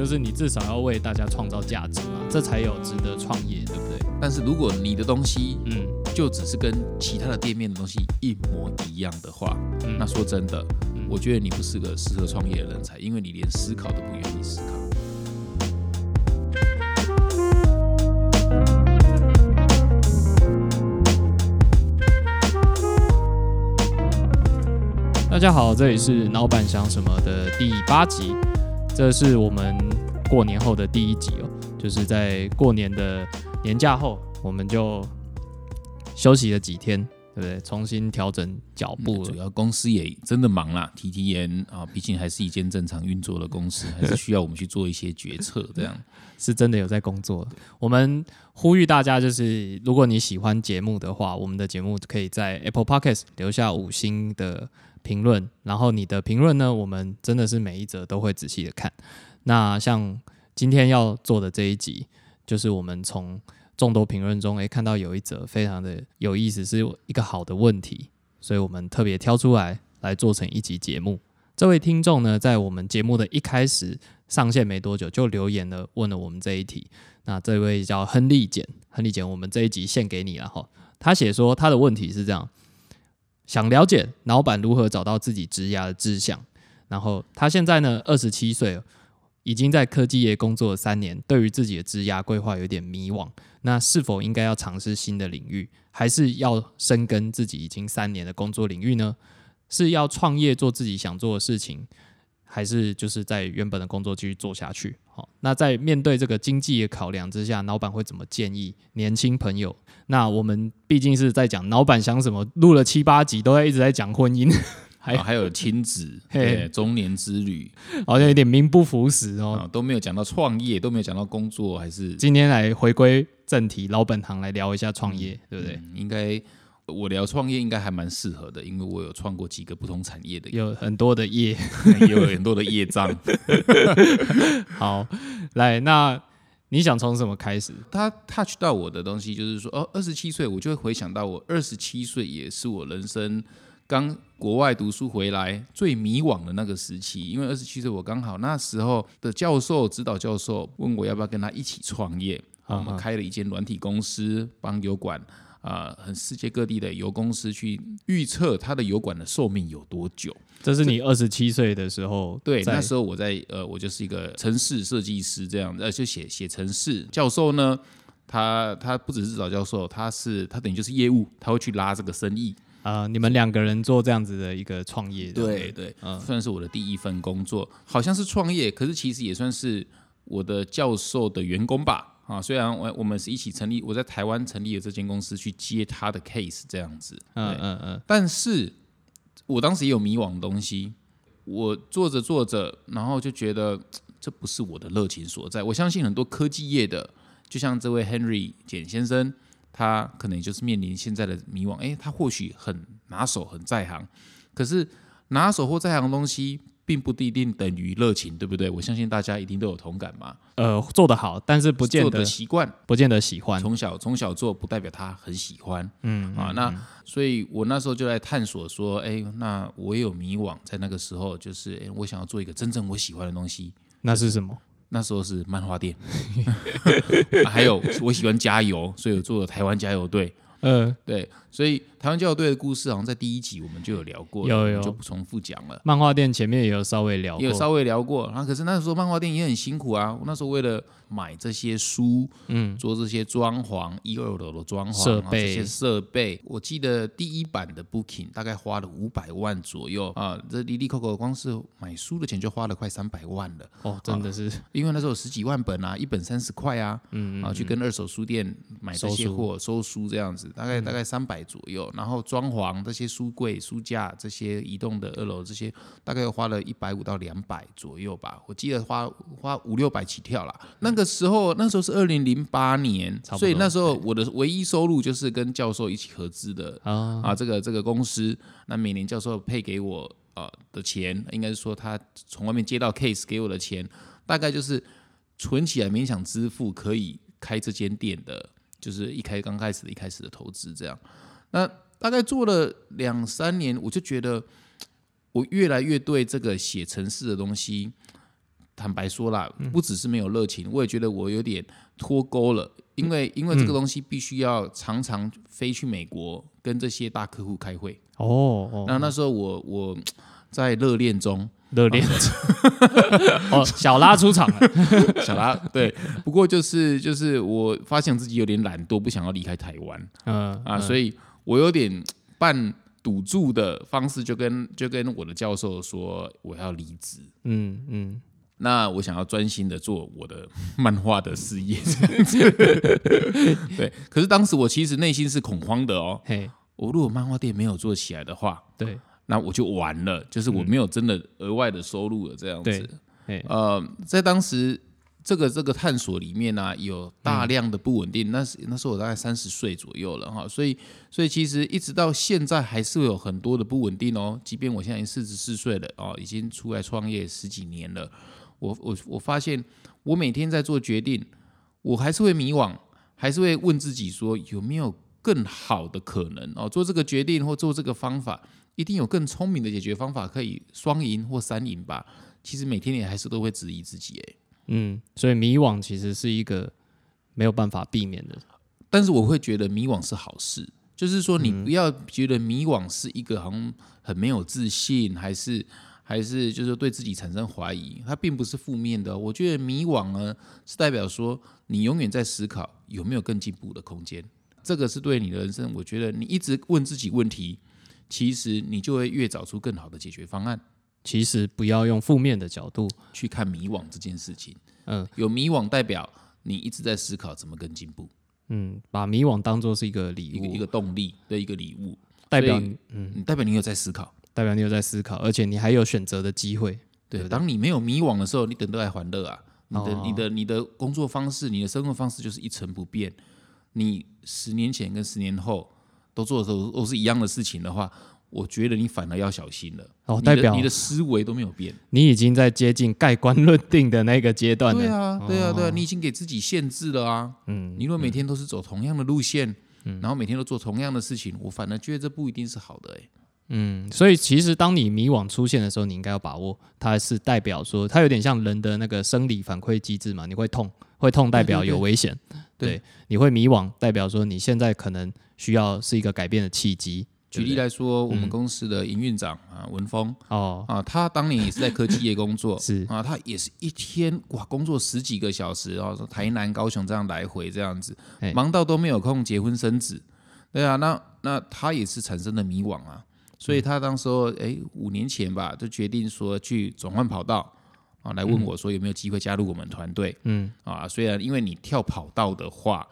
就是你至少要为大家创造价值嘛，这才有值得创业，对不对？但是如果你的东西嗯就只是跟其他的店面的东西一模一样的话，嗯那说真的嗯，我觉得你不是个适合创业的人才，因为你连思考都不愿意思考。大家好，这里是老板想什么的第八集，这是我们过年后的第一集哦，就是在过年的年假后，我们就休息了几天，对不对？重新调整脚步了。主要公司也真的忙啦，提提研啊，毕竟还是一间正常运作的公司，还是需要我们去做一些决策，这样。是真的有在工作。我们呼吁大家，就是如果你喜欢节目的话，我们的节目可以在 Apple Podcast 留下五星的评论，然后你的评论呢，我们真的是每一则都会仔细的看。那像今天要做的这一集，就是我们从众多评论中，诶看到有一则非常的有意思，是一个好的问题，所以我们特别挑出来来做成一集节目。这位听众呢，在我们节目的一开始上线没多久就留言了，问了我们这一题。那这位叫亨利简，亨利简，我们这一集献给你了哈。他写说他的问题是这样：想了解老板如何找到自己职涯的志向。然后他现在呢，二十七岁，已经在科技业工作了三年，对于自己的职涯规划有点迷惘。那是否应该要尝试新的领域，还是要深耕自己已经三年的工作领域呢？是要创业做自己想做的事情，还是就是在原本的工作继续做下去？好，那在面对这个经济的考量之下，老板会怎么建议年轻朋友？那我们毕竟是在讲老板想什么，录了七八集都在一直在讲婚姻，还啊还有亲子，嘿对，中年之旅好像有点名不符实哦。啊，都没有讲到创业，都没有讲到工作，还是今天来回归正题，老本行来聊一下创业，对不对？嗯应该我聊创业应该还蛮适合的，因为我有创过几个不同产业的，有很多的业。有很多的业障。好，来，那你想从什么开始？他 touch 到我的东西，就是说，哦，二十七岁，我就会回想到我二十七岁也是我人生刚国外读书回来最迷惘的那个时期。因为二十七岁，我刚好那时候的教授、指导教授问我要不要跟他一起创业。我们开了一间软体公司，帮油管啊、很世界各地的油公司去预测它的油管的寿命有多久。这是你二十七岁的时候，对，那时候我在呃，我就是一个城市设计师这样，呃，就写写城市。教授呢，他他不只是指导教授，他是他等于就是业务，他会去拉这个生意。啊、你们两个人做这样子的一个创业，对对，嗯算是我的第一份工作，好像是创业，可是其实也算是我的教授的员工吧。啊，虽然我我们是一起成立，我在台湾成立了这间公司去接他的 case 这样子。嗯嗯嗯，但是我当时也有迷惘的东西，我做着做着，然后就觉得这不是我的热情所在。我相信很多科技业的，就像这位 Henry 简先生，他可能就是面临现在的迷惘。诶，他或许很拿手、很在行，可是拿手或在行的东西，并不一定等于热情，对不对？我相信大家一定都有同感嘛。呃，做得好，但是不见得的习惯，不见得喜欢，从小从小做，不代表他很喜欢。嗯啊，那所以我那时候就在探索说，哎、那我也有迷惘，在那个时候，就是、哎，我想要做一个真正我喜欢的东西。那是什么？那时候是漫画店，啊还有我喜欢加油，所以我做了台湾加油队。呃，对，所以台湾加油队的故事好像在第一集我们就有聊过，有有就不重复讲了。漫画店前面也有稍微聊过，也有稍微聊过，然后可是那时候漫画店也很辛苦啊。我那时候为了买这些书，嗯，做这些装潢，一二楼的装潢，设备。这备些设备，我记得第一版的 Booking 大概花了五百万左右啊，这离离扣扣光是买书的钱就花了快三百万了，哦，真的是，因为那时候有十几万本啊，一本三十块啊，嗯啊，去跟二手书店买这些货收书这样子，大概大概三百左右，然后装潢这些书柜、书架这些移动的二楼这些，大概花了一百五到两百左右吧，我记得花花五六百起跳啦。那个时候那时候是二零零八年所以那时候我的唯一收入就是跟教授一起合资的啊，啊，这个这个公司，那每年教授配给我呃的钱，应该是说他从外面接到 case 给我的钱，大概就是存起来勉强支付可以开这间店的，就是一开刚开始的一开始的投资这样。那大概做了两三年，我就觉得我越来越对这个写程式的东西。坦白说啦，嗯。不只是没有热情，我也觉得我有点脱钩了，因为因为这个东西必须要常常飞去美国跟这些大客户开会。哦哦，那那时候我我在热恋中，热恋。哦，小拉出场了，小拉对，不过就是就是我发现自己有点懒惰，不想要离开台湾。嗯啊，所以我有点半赌注的方式，就跟就跟我的教授说我要离职。嗯嗯，那我想要专心的做我的 漫画的事业，对。可是当时我其实内心是恐慌的哦。嘿，我如果漫画店没有做起来的话，对那我就完了，就是我没有真的额外的收入了这样子。，嘿，呃，在当时这个这个探索里面呢、有大量的不稳定。那是那时候我大概三十岁左右了哈，所以所以其实一直到现在还是会有很多的不稳定哦。即便我现在已经四十四岁了哦，已经出来创业十几年了，我我我发现我每天在做决定，我还是会迷惘，还是会问自己说有没有更好的可能哦？做这个决定或做这个方法，一定有更聪明的解决方法，可以双赢或三赢吧？其实每天你还是都会质疑自己，哎，嗯，所以迷惘其实是一个没有办法避免的，但是我会觉得迷惘是好事，就是说你不要觉得迷惘是一个好像很没有自信，还是还是就是对自己产生怀疑，它并不是负面的哦。我觉得迷惘呢是代表说你永远在思考有没有更进步的空间，这个是对你的人生，我觉得你一直问自己问题，其实你就会越找出更好的解决方案。其实不要用负面的角度，去看迷惘这件事情，嗯有迷惘代表你一直在思考怎么更进步，嗯，把迷惘当做是一个礼物，一个一个动力的一个礼物，代表嗯，代表你有在思考。代表你有在思考，而且你还有选择的机会，对，当你没有迷惘的时候，你等待欢乐啊！你的、哦你的、你的工作方式，你的生活方式就是一成不变。你十年前跟十年后都做的时候都是一样的事情的话，我觉得你反而要小心了。哦代表你的思维都没有变。你已经在接近盖棺论定的那个阶段了。对啊，对啊，对啊，你已经给自己限制了啊。嗯，你如果每天都是走同样的路线，然后每天都做同样的事情，我反而觉得这不一定是好的、欸。嗯，所以其实当你迷惘出现的时候，你应该要把握，它是代表说，它有点像人的那个生理反馈机制嘛，你会痛，会痛代表对对对。有危险，对。你会迷惘代表说你现在可能需要是一个改变的契机。举例来说，我们公司的营运长啊，文峰哦，啊，他当年也是在科技业工作，是。啊，他也是一天哇工作十几个小时，然后说台南、高雄这样来回这样子，忙到都没有空结婚生子。对啊，那那他也是产生了迷惘啊，所以他当时候哎五年前吧，就决定说去转换跑道啊，来问我说有没有机会加入我们团队。嗯，啊，虽然因为你跳跑道的话，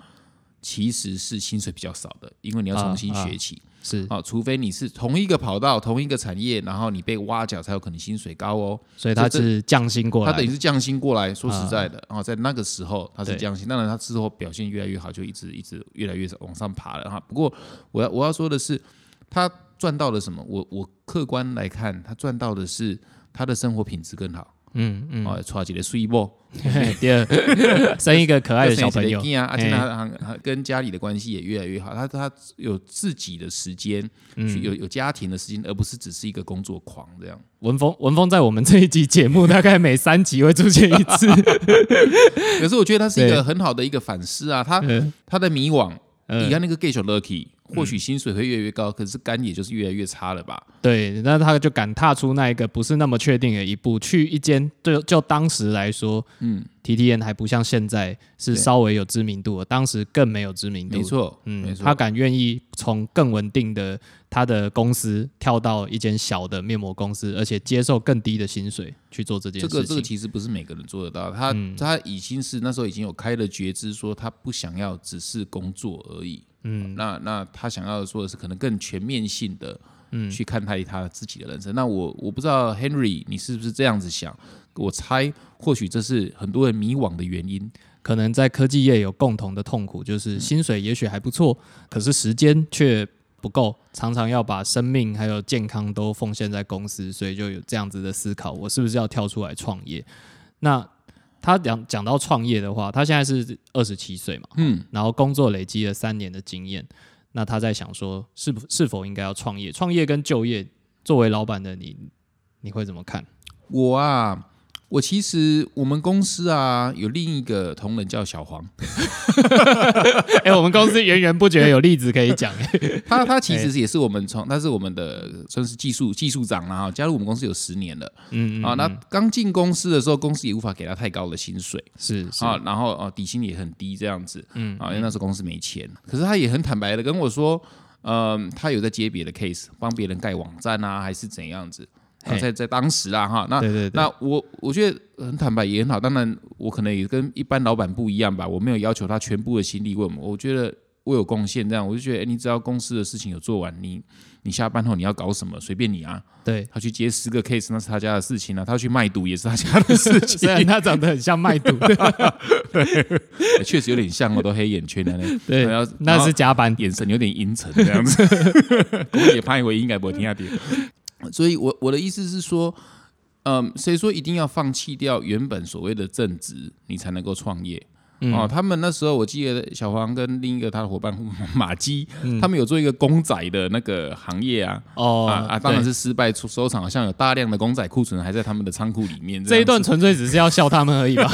其实是薪水比较少的，因为你要重新啊啊学起。是，啊，除非你是同一个跑道、同一个产业，然后你被挖角，才有可能薪水高哦。所以他是降薪过来，他等于是降薪过来，说实在的，啊，在那个时候他是降薪，当然他之后表现越来越好，就一直一直越来越往上爬了哈。不过我要我要说的是，他赚到了什么？我我客观来看，他赚到的是他的生活品质更好。嗯嗯，啊，娶几个睡波，第二 生一个可爱的小朋友，啊，而且他他跟家里的关系也越来越好，他他有自己的时间，有有家庭的时间，而不是只是一个工作狂这样。文峰文峰在我们这一集节目大概每三集会出现一次，可是我觉得他是一对。个很好的一个反思啊，他嗯。他的迷惘，嗯。你看那个 gay 小 lucky，或许薪水会越来越高，可是肝也就是越来越差了吧？对，那他就敢踏出那一个不是那么确定的一步，去一间就就当时来说，嗯，T T N 还不像现在是稍微有知名度的，当时更没有知名度。没，错，没嗯，错，他敢愿意从更稳定的他的公司跳到一间小的面膜公司，而且接受更低的薪水去做这件事情。这个这个其实不是每个人做得到，他、嗯他已经是那时候已经有开了觉知，说他不想要只是工作而已。嗯，那那他想要做的是可能更全面性的，嗯去看待他自己的人生。那我我不知道 Henry 你是不是这样子想？我猜或许这是很多人迷惘的原因。可能在科技业有共同的痛苦，就是薪水也许还不错，可是时间却不够，常常要把生命还有健康都奉献在公司，所以就有这样子的思考：我是不是要跳出来创业？那他讲讲到创业的话，他现在是二十七岁嘛，嗯，然后工作累积了三年的经验，那他在想说，是不是否应该要创业？创业跟就业，作为老板的你，你会怎么看？我啊，我其实我们公司啊有另一个同仁叫小黄，哎、我们公司源源不绝有例子可以讲。他他其实也是我们从他是我们的算是技术技术长啦哈，加入我们公司有十年了嗯，啊。那刚进公司的时候，公司也无法给他太高的薪水是是，啊，然后啊底薪也很低这样子，嗯啊，因为那时候公司没钱。可是他也很坦白的跟我说，嗯，他有在接别的 case，帮别人盖网站啊，还是怎样子。在在当时啊哈，那对对对，那我我觉得很坦白也很好，当然我可能也跟一般老板不一样吧，我没有要求他全部的心力为我们，我觉得我有贡献，这样我就觉得，哎，你只要公司的事情有做完，你你下班后你要搞什么随便你啊，对。他去接十个 case 那是他家的事情啊，他去卖毒也是他家的事情 虽，然他长得很像卖毒的，欸确实有点像我，都黑眼圈的那对然后，那是加班。眼神有点阴沉这样子，我也怕我应该不会听下点。所以我我的意思是说，嗯，谁说一定要放弃掉原本所谓的正职，你才能够创业？嗯哦，他们那时候我记得小黄跟另一个他的伙伴马基，嗯他们有做一个公仔的那个行业啊，哦啊啊，当然是失败出收场，好像有大量的公仔库存还在他们的仓库里面。这一段，纯粹只是要笑他们而已吧。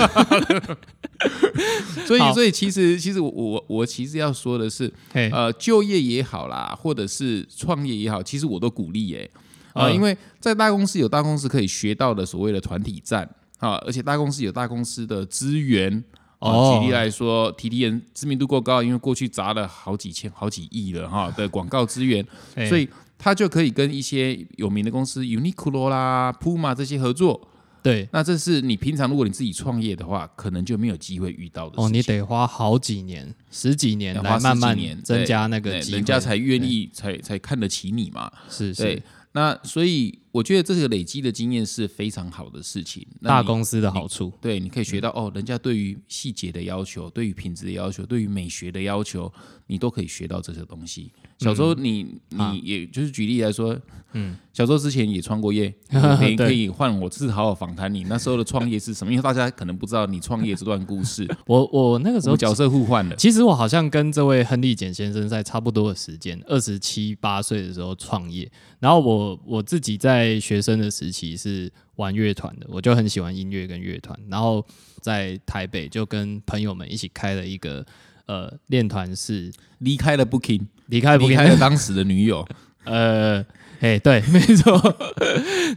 所以所以其实其实我我我其实要说的是，嘿，呃，就业也好啦，或者是创业也好，其实我都鼓励耶、啊、嗯因为在大公司有大公司可以学到的所谓的团体战啊，而且大公司有大公司的资源。哦哦，举例来说，提提人知名度过高，因为过去砸了好几千、好几亿了哈的广告资源，所以他就可以跟一些有名的公司，Uniqlo 啦、Puma 这些合作。对那这是你平常如果你自己创业的话，可能就没有机会遇到的事情。哦，你得花好几年、十几年来慢慢增加那个人家才愿意才才看得起你嘛。是对是，那所以我觉得这个累积的经验是非常好的事情。大公司的好处。对，你可以学到哦，人家对于细节的要求、对于品质的要求、对于美学的要求，你都可以学到这些东西。小时候你、啊你也就是举例来说，嗯，小时候之前也创过业，可以可以换我是好好访谈你那时候的创业是什么，因为大家可能不知道你创业这段故事，我我那个时候角色互换了。其实我好像跟这位亨利简先生在差不多的时间，二十七八岁的时候创业。然后我我自己在学生的时期是玩乐团的，我就很喜欢音乐跟乐团。然后在台北就跟朋友们一起开了一个呃练团室，离开了 Booking，离开不离开了当时的女友，呃，哎，对，没错。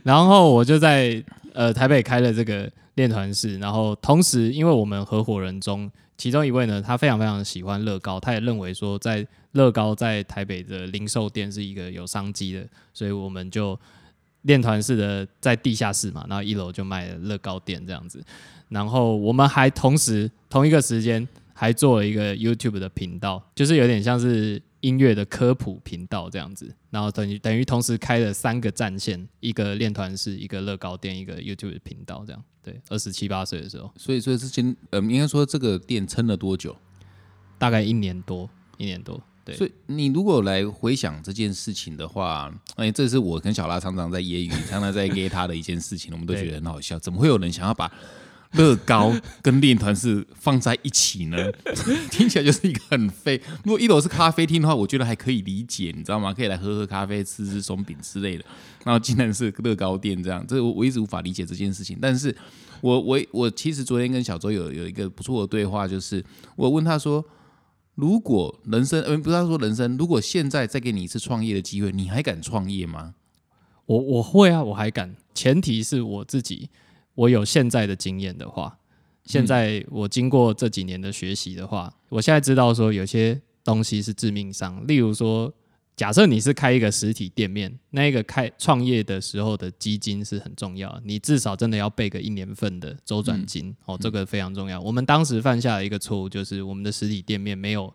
然后我就在呃台北开了这个练团室，然后同时因为我们合伙人中其中一位呢，他非常非常喜欢乐高，他也认为说在乐高在台北的零售店是一个有商机的，所以我们就练团式的在地下室嘛，然后一楼就卖乐高店这样子，然后我们还同时同一个时间还做了一个 YouTube 的频道，就是有点像是音乐的科普频道这样子，然后等于等于同时开了三个战线，一个练团式，一个乐高店，一个 YouTube 的频道这样。对，二十七八岁的时候，所以所以之前呃，应该说这个店撑了多久？大概一年多，一年多。对，所以你如果来回想这件事情的话，哎，这是我跟小拉常常在揶揄、常常在 get 他的一件事情，我们都觉得很好笑。怎么会有人想要把乐高跟练团是放在一起呢？听起来就是一个很废。如果一楼是咖啡厅的话，我觉得还可以理解，你知道吗？可以来喝喝咖啡、吃吃松饼之类的。然后竟然是乐高店这样，这我我一直无法理解这件事情。但是我我我其实昨天跟小周有有一个不错的对话，就是我问他说。如果人生，呃，不是说人生，如果现在再给你一次创业的机会，你还敢创业吗？我我会啊，我还敢，前提是我自己我有现在的经验的话，现在我经过这几年的学习的话，我现在知道说有些东西是致命伤，例如说，假设你是开一个实体店面，那一个开创业的时候的基金是很重要，你至少真的要备个一年份的周转金、哦，这个非常重要。我们当时犯下的一个错误就是我们的实体店面没有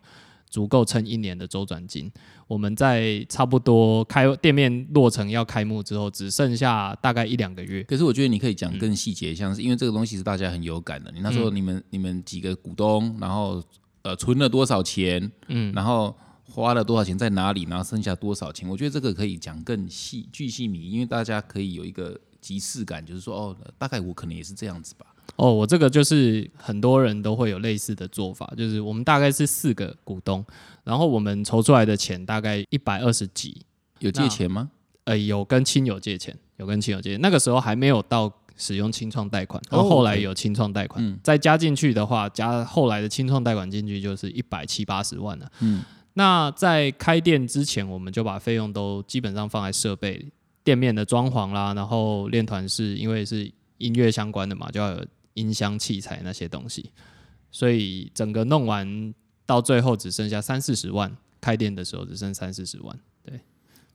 足够撑一年的周转金。我们在差不多开店面落成要开幕之后，只剩下大概一两个月。可是我觉得你可以讲更细节，像是因为这个东西是大家很有感的。你那时候你们、你们几个股东，然后呃存了多少钱，嗯，然后花了多少钱在哪里，然后剩下多少钱，我觉得这个可以讲更细巨细靡，因为大家可以有一个即视感，就是说哦，大概我可能也是这样子吧。哦，我这个就是很多人都会有类似的做法，就是我们大概是四个股东，然后我们筹出来的钱大概一百二十几，有借钱吗？呃，有跟亲友借钱，有跟亲友借钱，那个时候还没有到使用清创贷款，然后后来有清创贷款，再加进去的话，加后来的清创贷款进去就是一百七八十万了。嗯，那在开店之前，我们就把费用都基本上放在设备、店面的装潢啦，然后练团是因为是音乐相关的嘛，就要有音箱器材那些东西，所以整个弄完到最后只剩下三四十万。开店的时候只剩三四十万。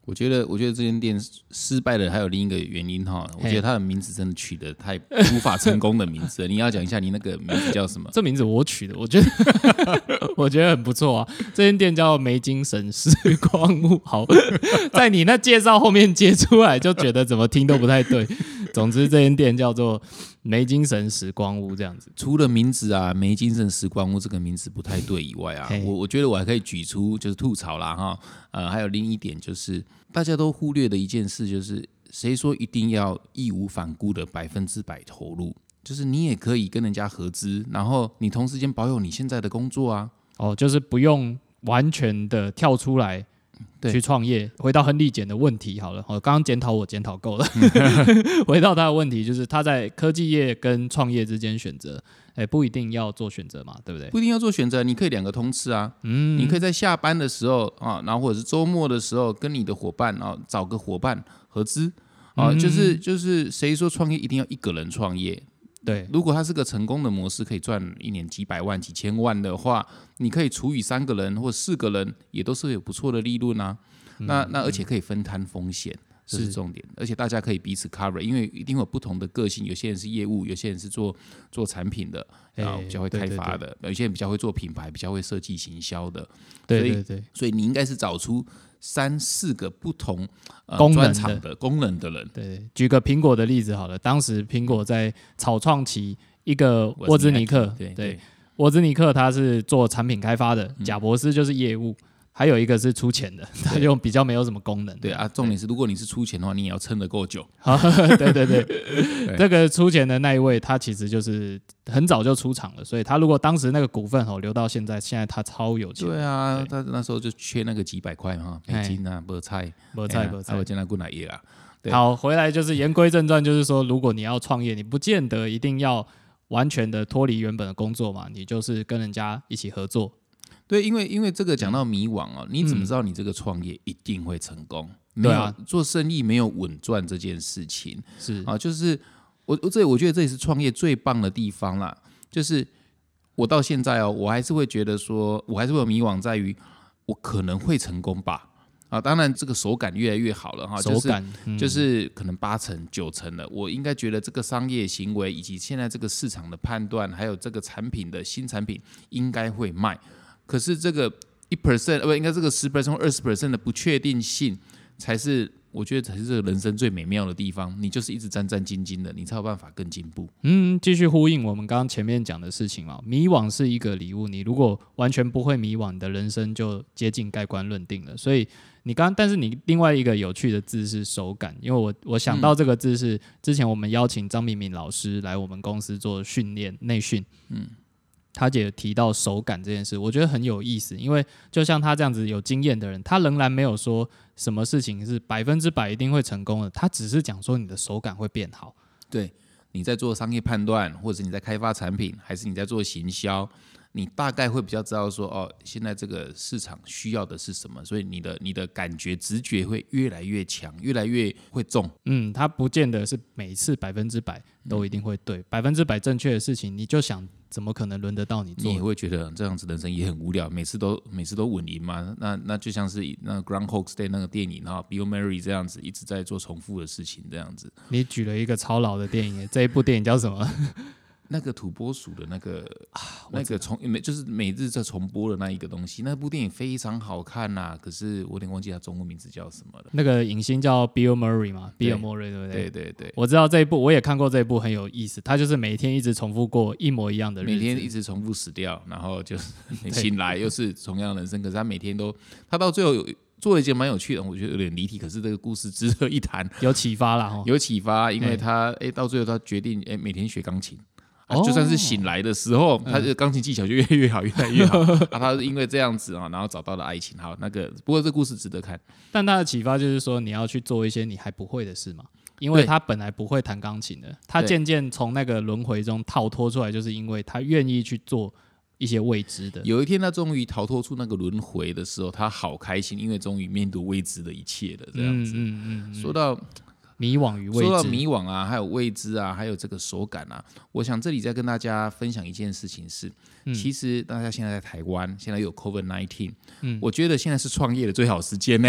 我觉得，我觉得这间店失败的还有另一个原因哈。我觉得它的名字真的取得太无法成功的名字。你要讲一下你那个名字叫什么？这名字我取的，我觉得 我觉得很不错啊。这间店叫梅精神时光屋。好，在你那介绍后面接出来，就觉得怎么听都不太对。总之，这间店叫做没精神时光屋，这样子。除了名字啊，没精神时光屋这个名字不太对以外啊，我我觉得我还可以举出就是吐槽啦哈。呃，还有另一点就是大家都忽略的一件事，就是谁说一定要义无反顾的百分之百投入？就是你也可以跟人家合资，然后你同时间保有你现在的工作啊。哦，就是不用完全的跳出来。去创业，回到亨利简的问题好了。我刚刚检讨我检讨够了，回到他的问题，就是他在科技业跟创业之间选择，哎，不一定要做选择嘛，对不对？不一定要做选择，你可以两个通吃啊。嗯，你可以在下班的时候啊，然后或者是周末的时候，跟你的伙伴啊找个伙伴合资啊，就是就是谁说创业一定要一个人创业？对，如果它是个成功的模式，可以赚一年几百万、几千万的话，你可以除以三个人或四个人，也都是有不错的利润啊。那那而且可以分摊风险，这是重点。而且大家可以彼此 cover，因为一定有不同的个性，有些人是业务，有些人是做做产品的，然后比较会开发的，有些人比较会做品牌，比较会设计行销的。对对对，所以你应该是找出。三四个不同功能的。功能的人，对，举个苹果的例子好了，当时苹果在草创期，一个沃兹尼克，对对，沃兹尼克他是做产品开发的，贾博士就是业务。还有一个是出钱的，他 就比较没有什么功能。对啊，重点是如果你是出钱的话，你也要撑得够久。对对 对，这个出钱的那一位，他其实就是很早就出场了，所以他如果当时那个股份哦留到现在，现在他超有钱。对啊，他那时候就缺那个几百块哈，美金啊，菠菜，菠菜，菠菜，我见他过来也啊。好，回来就是言归正传，就是说，如果你要创业，你不见得一定要完全的脱离原本的工作嘛，你就是跟人家一起合作。对，因为因为这个讲到迷惘哦，你怎么知道你这个创业一定会成功？没有做生意没有稳赚这件事情是啊，就是我我这我觉得这也是创业最棒的地方啦。就是我到现在哦，我还是会觉得说，我还是会有迷惘，在于我可能会成功吧？啊，当然这个手感越来越好了哈，手感就是可能八成九成的，我应该觉得这个商业行为以及现在这个市场的判断，还有这个产品的新产品应该会卖。可是这个一 percent 呃不应该这个十 percent 二十 percent 的不确定性，才是我觉得才是这个人生最美妙的地方。你就是一直战战兢兢的，你才有办法更进步。嗯，继续呼应我们刚刚前面讲的事情嘛，迷惘是一个礼物。你如果完全不会迷惘，你的人生就接近盖棺论定了。所以你刚但是你另外一个有趣的字是手感，因为我我想到这个字是之前我们邀请张敏敏老师来我们公司做训练内训，嗯。他姐提到手感这件事，我觉得很有意思，因为就像他这样子有经验的人，他仍然没有说什么事情是百分之百一定会成功的，他只是讲说你的手感会变好。对，你在做商业判断，或者你在开发产品，还是你在做行销。你大概会比较知道说哦，现在这个市场需要的是什么，所以你的你的感觉直觉会越来越强，越来越会中。嗯，他不见得是每次百分之百都一定会对，百分之百正确的事情，你就想怎么可能轮得到你做？你会觉得这样子人生也很无聊，每次都每次都稳赢嘛？那那就像是那 Groundhog Day 那个电影哈，Bill Murray 这样子一直在做重复的事情，这样子。你举了一个超老的电影，这一部电影叫什么？那个土拨鼠的那个啊，那个重每就是每日在重播的那一个东西，那部电影非常好看呐。可是我有点忘记它中文名字叫什么了。那个影星叫 Bill Murray 嘛，Bill Murray 对不对？对对对，我知道这一部，我也看过这一部，很有意思。他就是每天一直重复过一模一样的，每天一直重复死掉，然后就是醒来 又是同样的人生。可是他每天都，他到最后有做了一件蛮有趣的，我觉得有点离题。可是这个故事值得一谈，有启发了哈，有启发，因为他哎到最后他决定哎每天学钢琴。就算是醒来的时候，他的钢琴技巧就越来越好，越来越好。啊，他是因为这样子啊，然后找到了爱情。好，那个不过这故事值得看。但他的启发就是说，你要去做一些你还不会的事嘛。因为他本来不会弹钢琴的，他渐渐从那个轮回中逃脱出来，就是因为他愿意去做一些未知的。有一天他终于逃脱出那个轮回的时候，他好开心，因为终于面对未知的一切了。这样子，嗯嗯嗯，说到迷惘与未知。说到知，迷惘啊，还有未知啊，还有这个手感啊，我想这里再跟大家分享一件事情是，嗯。其实大家现在在台湾，现在有 COVID nineteen，嗯。我觉得现在是创业的最好时间呢，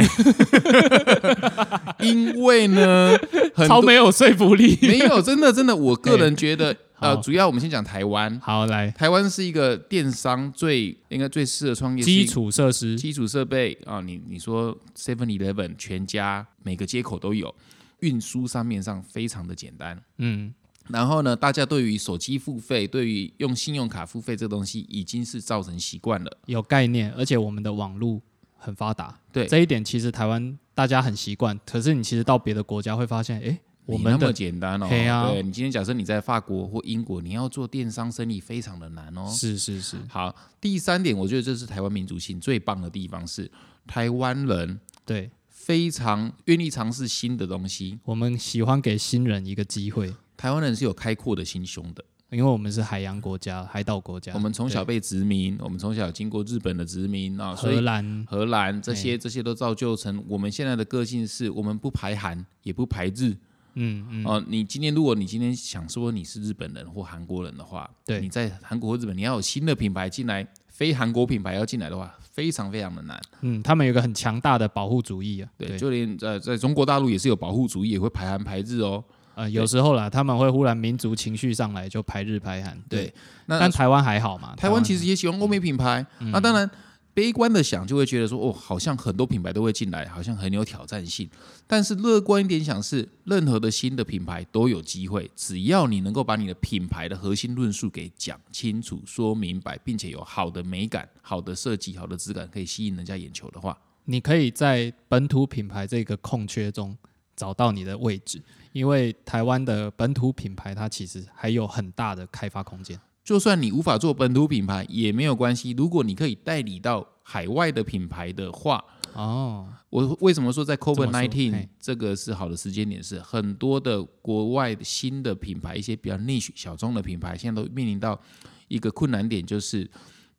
因为呢，很超没有说服力。没有真的真的，我个人觉得，呃，主要我们先讲台湾，好，来。台湾是一个电商最应该最适合创业基个础设施，基础设备啊，你你说 Seven Eleven 全家每个接口都有，运输上面上非常的简单。嗯，然后呢，大家对于手机付费、对于用信用卡付费这个东西，已经是造成习惯了。有概念，而且我们的网络很发达，对这一点其实台湾大家很习惯。可是你其实到别的国家会发现，诶，我们那么简单哦，对你今天假设你在法国或英国，你要做电商生意非常的难哦。是是是，好，第三点，我觉得这是台湾民族性最棒的地方是，台湾人对非常愿意尝试新的东西。我们喜欢给新人一个机会，台湾人是有开阔的心胸的。因为我们是海洋国家、海岛国家，我们从小被殖民，我们从小经过日本的殖民啊，荷兰荷兰这些这些都造就成我们现在的个性是，我们不排韩也不排日。嗯嗯，哦、你今天如果你今天想说你是日本人或韩国人的话，对你在韩国或日本你要有新的品牌进来，非韩国品牌要进来的话，非常非常的难。嗯，他们有一个很强大的保护主义啊，对，就连在在中国大陆也是有保护主义，也会排韩排日哦。呃，有时候啦，他们会忽然民族情绪上来就排日排韩，对，那但台湾还好嘛，台湾其实也喜欢欧美品牌，嗯那当然。悲观的想，就会觉得说，哦，好像很多品牌都会进来，好像很有挑战性。但是乐观一点想是，任何的新的品牌都有机会，只要你能够把你的品牌的核心论述给讲清楚、说明白，并且有好的美感、好的设计、好的质感，可以吸引人家眼球的话，你可以在本土品牌这个空缺中找到你的位置，因为台湾的本土品牌它其实还有很大的开发空间。就算你无法做本土品牌也没有关系。如果你可以代理到海外的品牌的话，哦，我为什么说在 COVID nineteen 这个是好的时间点？是很多的国外的新的品牌，一些比较 niche 小众的品牌，现在都面临到一个困难点，就是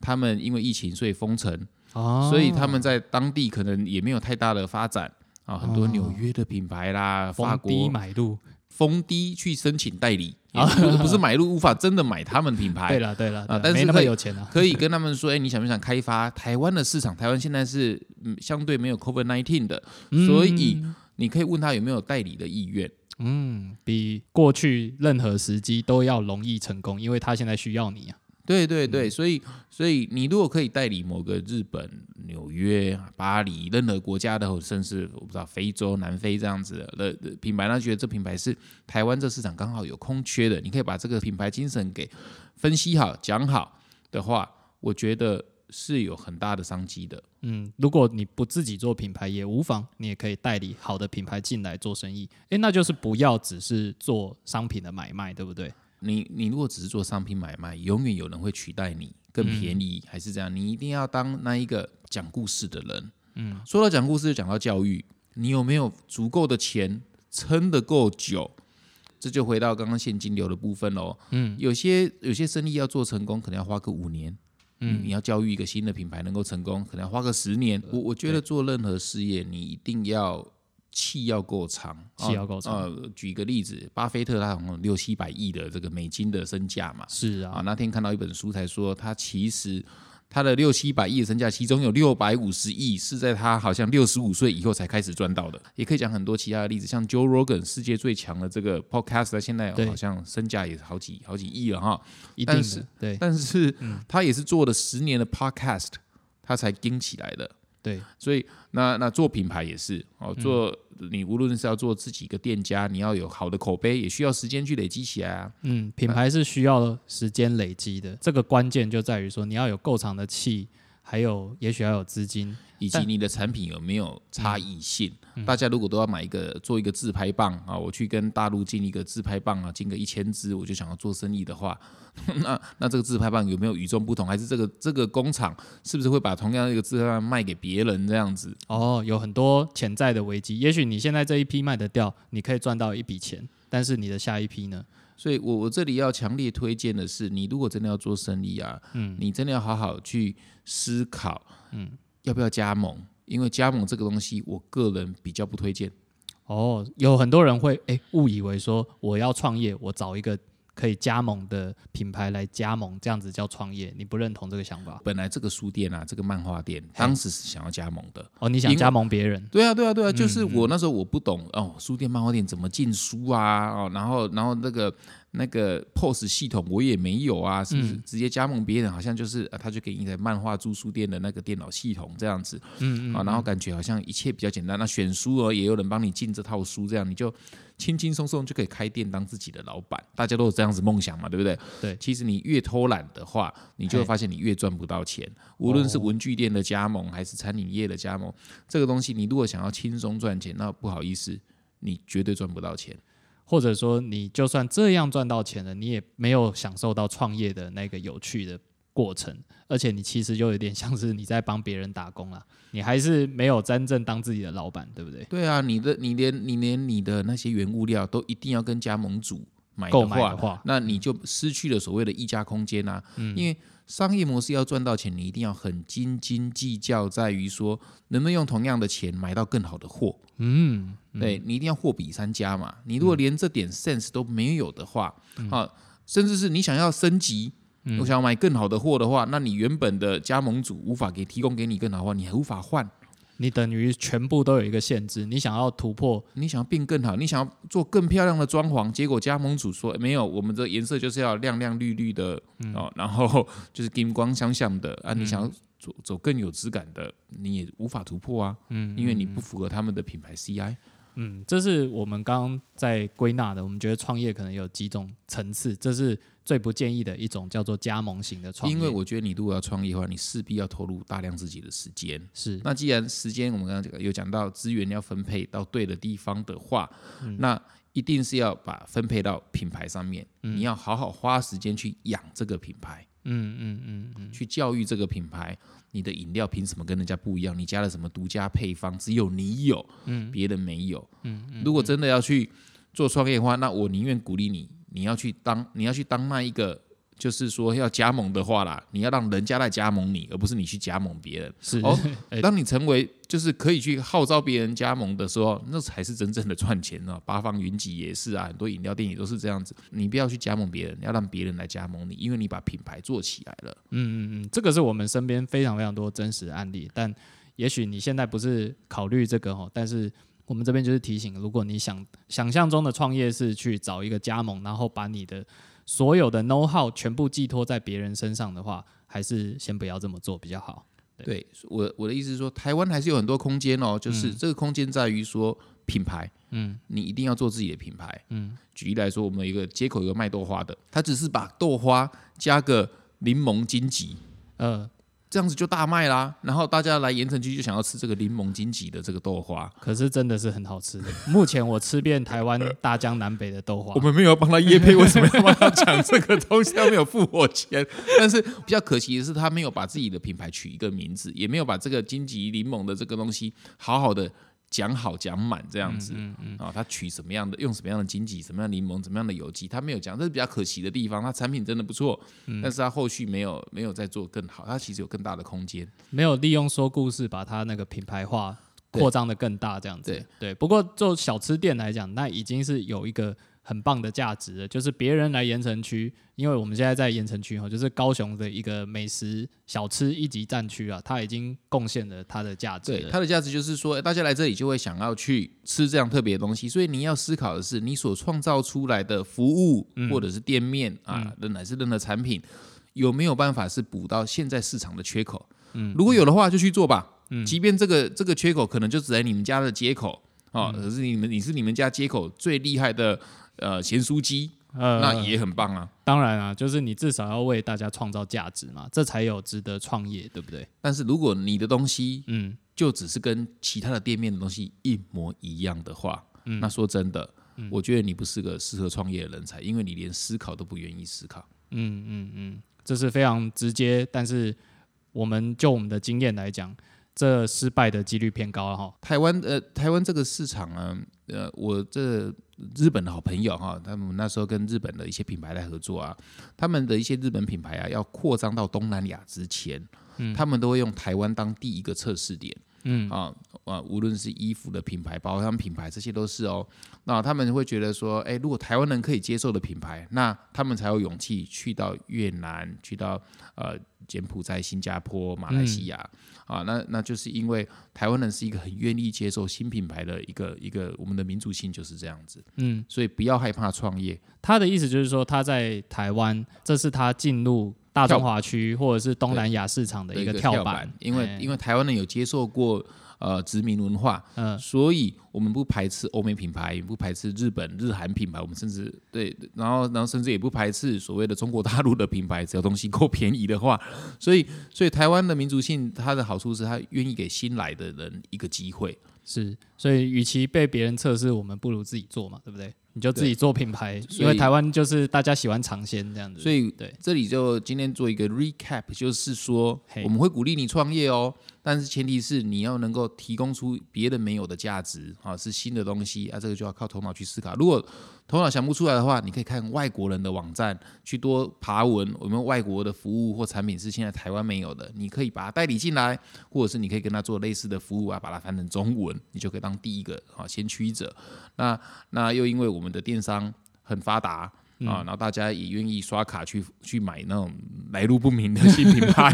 他们因为疫情所以封城，哦，所以他们在当地可能也没有太大的发展啊。很多纽约的品牌啦，法国低国买入。封低去申请代理，啊不是买入无法真的买他们品牌对。了对了，对啊啦没那么有钱啊。可以跟他们说，哎、你想不想开发台湾的市场？台湾现在是嗯相对没有 COVID nineteen 的，所以你可以问他有没有代理的意愿。嗯，比过去任何时机都要容易成功，因为他现在需要你啊。对对对，所以所以你如果可以代理某个日本、纽约、巴黎任何国家的，甚至我不知道非洲、南非这样子的品牌，那觉得这品牌是台湾这市场刚好有空缺的，你可以把这个品牌精神给分析好、讲好的话，我觉得是有很大的商机的。嗯，如果你不自己做品牌也无妨，你也可以代理好的品牌进来做生意。诶，那就是不要只是做商品的买卖，对不对？你你如果只是做商品买卖，永远有人会取代你更便宜，还是这样？你一定要当那一个讲故事的人。嗯，说到讲故事，就讲到教育，你有没有足够的钱撑得够久？这就回到刚刚现金流的部分喽。嗯，有些有些生意要做成功，可能要花个五年。嗯，你要教育一个新的品牌能够成功，可能要花个十年。我我觉得做任何事业，你一定要气要够长，气要够长呃，举个例子，巴菲特他好像六七百亿的这个美金的身价嘛，啊，是啊，那天看到一本书才说，他其实他的六七百亿的身价，其中有六百五十亿是在他好像六十五岁以后才开始赚到的。也可以讲很多其他的例子，像 Joe Rogan 世界最强的这个 Podcast，现在好像身价也好几好几亿了哈。一定但是，对但是嗯他也是做了十年的 Podcast，他才盯起来的。对，所以那那做品牌也是哦，嗯做你无论是要做自己一个店家，你要有好的口碑，也需要时间去累积起来啊。嗯，品牌是需要时间累积的，这个关键就在于说你要有够长的气，还有也许要有资金，以及你的产品有没有差异性。嗯大家如果都要买一个做一个自拍棒啊，我去跟大陆进一个自拍棒啊，进个一千支，我就想要做生意的话，那那这个自拍棒有没有与众不同？还是这个这个工厂是不是会把同样的一个自拍棒卖给别人这样子？哦，有很多潜在的危机。也许你现在这一批卖得掉，你可以赚到一笔钱，但是你的下一批呢？所以我我这里要强烈推荐的是，你如果真的要做生意啊，嗯，你真的要好好去思考，嗯，要不要加盟？因为加盟这个东西，我个人比较不推荐。哦，有很多人会诶误以为说我要创业，我找一个可以加盟的品牌来加盟，这样子叫创业。你不认同这个想法？本来这个书店啊，这个漫画店，当时是想要加盟的。哦，你想加盟别人？对啊，对啊，对啊，就是我那时候我不懂哦，书店、漫画店怎么进书啊？哦，然后然后那个那个 POS 系统我也没有啊，是不是直接加盟别人？好像就是、啊、他就给你的漫画租书店的那个电脑系统这样子，嗯嗯啊，然后感觉好像一切比较简单。那选书哦，也有人帮你进这套书，这样你就轻轻松松就可以开店当自己的老板。大家都有这样子梦想嘛，对不对？对其实你越偷懒的话，你就会发现你越赚不到钱。无论是文具店的加盟，还是餐饮业的加盟，这个东西你如果想要轻松赚钱，那不好意思，你绝对赚不到钱。或者说你就算这样赚到钱了，你也没有享受到创业的那个有趣的过程，而且你其实就有点像是你在帮别人打工了，你还是没有真正当自己的老板，对不对？对啊，你的你连你连你的那些原物料都一定要跟加盟主买购的话，买的话，那你就失去了所谓的溢价空间啊。嗯因为商业模式要赚到钱，你一定要很斤斤计较，在于说能不能用同样的钱买到更好的货。嗯，对你一定要货比三家嘛。你如果连这点 sense 都没有的话，嗯啊，甚至是你想要升级，我想要买更好的货的话，那你原本的加盟主无法给提供给你更好的话，你还无法换。你等于全部都有一个限制，你想要突破，你想要变更好，你想要做更漂亮的装潢，结果加盟主说没有，我们这颜色就是要亮亮绿绿的、哦，然后 就是金光闪闪的啊，你想要走走更有质感的，你也无法突破啊，嗯，因为你不符合他们的品牌 CI。嗯，这是我们刚刚在归纳的。我们觉得创业可能有几种层次，这是最不建议的一种，叫做加盟型的创业。因为我觉得你如果要创业的话，你势必要投入大量自己的时间。是那既然时间我们刚刚讲有讲到资源要分配到对的地方的话，那一定是要把分配到品牌上面。你要好好花时间去养这个品牌，嗯嗯嗯嗯，去教育这个品牌。你的饮料凭什么跟人家不一样？你加了什么独家配方？只有你有，嗯，别人没有。嗯如果真的要去做创业的话，那我宁愿鼓励你，你要去当你要去当那一个，就是说要加盟的话啦，你要让人家来加盟你，而不是你去加盟别人。是哦 哎当你成为就是可以去号召别人加盟的时候，那才是真正的赚钱啊！八方云集也是啊，很多饮料店也都是这样子。你不要去加盟别人，要让别人来加盟你，因为你把品牌做起来了。嗯嗯嗯，这个是我们身边非常非常多真实的案例，但也许你现在不是考虑这个哦，但是我们这边就是提醒，如果你想想象中的创业是去找一个加盟，然后把你的所有的 know how 全部寄托在别人身上的话，还是先不要这么做比较好。对我我的意思是说，台湾还是有很多空间哦，嗯就是这个空间在于说品牌，嗯，你一定要做自己的品牌，嗯。举例来说，我们有一个街口有个卖豆花的，他只是把豆花加个柠檬荆棘，呃，这样子就大卖啦。然后大家来盐城区就想要吃这个柠檬荆棘的这个豆花，可是真的是很好吃的。目前我吃遍台湾大江南北的豆花我，们没有帮他叶配，为什么要帮他讲这个东西？他没有付我钱。但是比较可惜的是，他没有把自己的品牌取一个名字，也没有把这个荆棘柠檬的这个东西好好的讲好讲满这样子。啊，他取什么样的，用什么样的经济，什么样的柠檬，什么样的有机，他没有讲，这是比较可惜的地方。他产品真的不错，但是他后续没有没有再做更好，他其实有更大的空间。没有利用说故事把它那个品牌化对扩张的更大，这样子。对不过做小吃店来讲，那已经是有一个很棒的价值的，就是别人来盐城区，因为我们现在在盐城区哈，就是高雄的一个美食小吃一级战区啊，它已经贡献了它的价值对，它的价值就是说，大家来这里就会想要去吃这样特别的东西，所以你要思考的是，你所创造出来的服务嗯。或者是店面啊，任乃至任何产品，有没有办法是补到现在市场的缺口？嗯，如果有的话，就去做吧。嗯，即便这个这个缺口可能就只在你们家的街口啊，嗯。可是你们你是你们家街口最厉害的呃咸酥鸡，呃那也很棒啊。当然啊，就是你至少要为大家创造价值嘛，这才有值得创业，对不对？但是如果你的东西嗯，就只是跟其他的店面的东西一模一样的话，那说真的，我觉得你不是个适合创业的人才，因为你连思考都不愿意思考。嗯嗯嗯，这是非常直接，但是我们就我们的经验来讲，这失败的几率偏高了哈。台湾呃，台湾这个市场呢，呃，我这日本的好朋友哈，他们那时候跟日本的一些品牌来合作啊，他们的一些日本品牌啊，要扩张到东南亚之前，他们都会用台湾当第一个测试点。嗯啊啊，无论是衣服的品牌，包括他们品牌，这些都是哦。那他们会觉得说，哎，如果台湾人可以接受的品牌，那他们才有勇气去到越南，去到呃柬埔寨、新加坡、马来西亚啊。那那就是因为台湾人是一个很愿意接受新品牌的一个一个，我们的民族性就是这样子。嗯，所以不要害怕创业。他的意思就是说，他在台湾，这是他进入。大中华区或者是东南亚市场的一个跳板，因为因为台湾人有接受过呃殖民文化，嗯，所以我们不排斥欧美品牌，也不排斥日本日韩品牌，我们甚至对，然后然后甚至也不排斥所谓的中国大陆的品牌，只要东西够 便宜的话，所以所以台湾的民族性它的好处是它愿意给新来的人一个机会，是，所以与其被别人测试，我们不如自己做嘛，对不对？你就自己做品牌，因为台湾就是大家喜欢尝鲜这样子，所以对。这里就今天做一个 recap，就是说我们会鼓励你创业哦。但是前提是你要能够提供出别人没有的价值啊，是新的东西啊，这个就要靠头脑去思考。如果头脑想不出来的话，你可以看外国人的网站，去多爬文，有没有外国的服务或产品是现在台湾没有的，你可以把它代理进来，或者是你可以跟他做类似的服务啊，把它翻成中文，你就可以当第一个啊先驱者。那那又因为我们的电商很发达。啊，然后大家也愿意刷卡去去买那种来路不明的新品牌，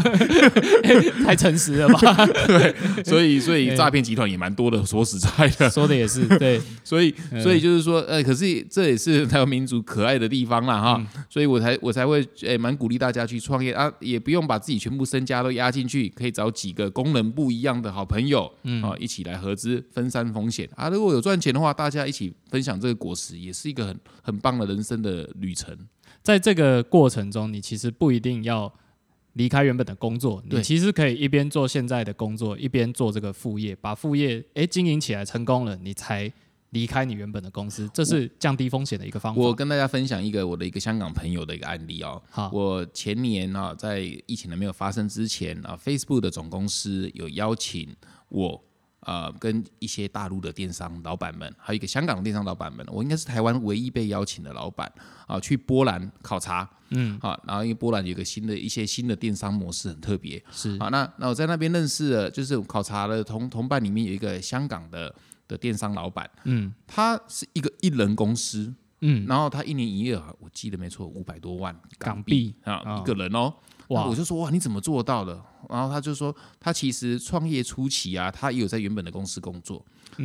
太诚实了吧？对，所以 所以诈骗集团也蛮多的。说实在的，说的也是对，所以所以就是说，呃，可是这也是台湾民族可爱的地方啦，哈，所以我才我才会诶蛮鼓励大家去创业啊，也不用把自己全部身家都压进去，可以找几个功能不一样的好朋友，嗯。啊，一起来合资分散风险。啊。如果有赚钱的话，大家一起分享这个果实，也是一个很很棒的人生的。旅程，在这个过程中，你其实不一定要离开原本的工作，你其实可以一边做现在的工作，一边做这个副业，把副业诶经营起来成功了，你才离开你原本的公司，这是降低风险的一个方法。我跟大家分享一个我的一个香港朋友的一个案例哦。好，我前年啊，在疫情还没有发生之前啊，Facebook 的总公司有邀请我。呃，跟一些大陆的电商老板们，还有一个香港的电商老板们，我应该是台湾唯一被邀请的老板啊，去波兰考察，嗯，好，然后因为波兰有个新的一些新的电商模式很特别，是。啊，那那我在那边认识了，就是考察的同同伴里面有一个香港的的电商老板，嗯，他是一个一人公司，嗯，然后他一年营业额我记得没错五百多万港币啊，一个人哦。哇！我就说哇，你怎么做到的？然后他就说，他其实创业初期啊，他也有在原本的公司工作，